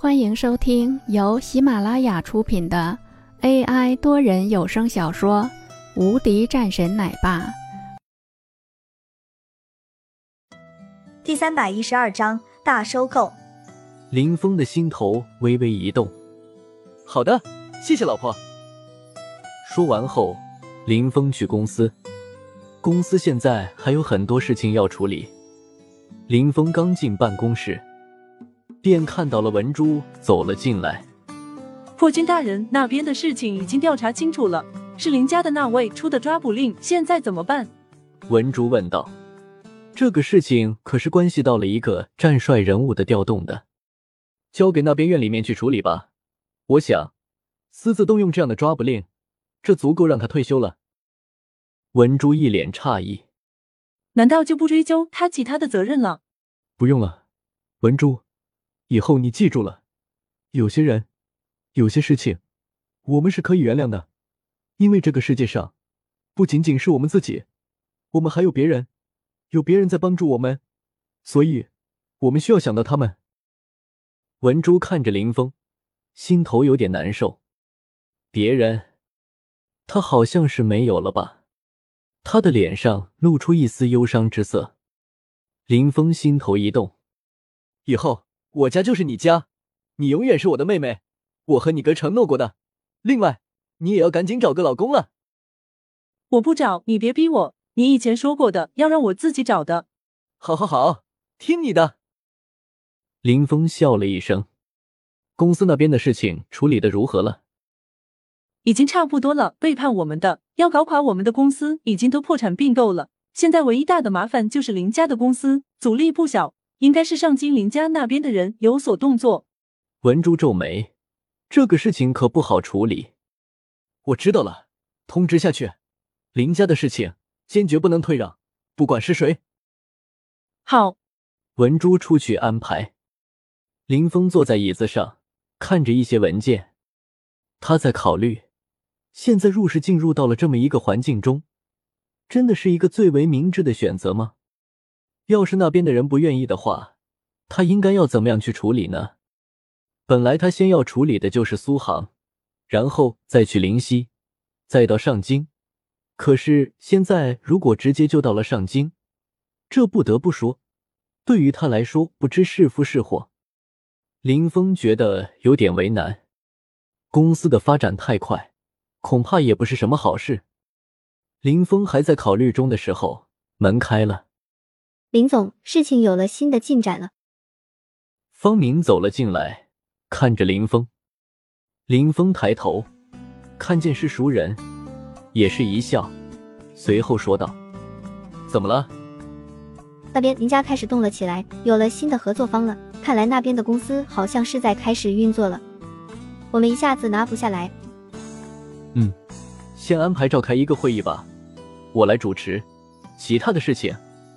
欢迎收听由喜马拉雅出品的 AI 多人有声小说《无敌战神奶爸》第三百一十二章大收购。林峰的心头微微一动。好的，谢谢老婆。说完后，林峰去公司。公司现在还有很多事情要处理。林峰刚进办公室。便看到了文珠走了进来。破军大人，那边的事情已经调查清楚了，是林家的那位出的抓捕令，现在怎么办？文珠问道。这个事情可是关系到了一个战帅人物的调动的，交给那边院里面去处理吧。我想，私自动用这样的抓捕令，这足够让他退休了。文珠一脸诧异，难道就不追究他其他的责任了？不用了，文珠。以后你记住了，有些人，有些事情，我们是可以原谅的，因为这个世界上，不仅仅是我们自己，我们还有别人，有别人在帮助我们，所以，我们需要想到他们。文珠看着林峰，心头有点难受。别人，他好像是没有了吧？他的脸上露出一丝忧伤之色。林峰心头一动，以后。我家就是你家，你永远是我的妹妹，我和你哥承诺过的。另外，你也要赶紧找个老公了。我不找，你别逼我。你以前说过的，要让我自己找的。好，好，好，听你的。林峰笑了一声。公司那边的事情处理的如何了？已经差不多了。背叛我们的，要搞垮我们的公司，已经都破产并购了。现在唯一大的麻烦就是林家的公司，阻力不小。应该是上金林家那边的人有所动作。文珠皱眉，这个事情可不好处理。我知道了，通知下去，林家的事情坚决不能退让，不管是谁。好，文珠出去安排。林峰坐在椅子上，看着一些文件，他在考虑，现在入室进入到了这么一个环境中，真的是一个最为明智的选择吗？要是那边的人不愿意的话，他应该要怎么样去处理呢？本来他先要处理的就是苏杭，然后再去灵溪，再到上京。可是现在如果直接就到了上京，这不得不说，对于他来说不知是福是祸。林峰觉得有点为难。公司的发展太快，恐怕也不是什么好事。林峰还在考虑中的时候，门开了。林总，事情有了新的进展了。方明走了进来，看着林峰。林峰抬头，看见是熟人，也是一笑，随后说道：“怎么了？那边林家开始动了起来，有了新的合作方了。看来那边的公司好像是在开始运作了。我们一下子拿不下来。嗯，先安排召开一个会议吧，我来主持，其他的事情。”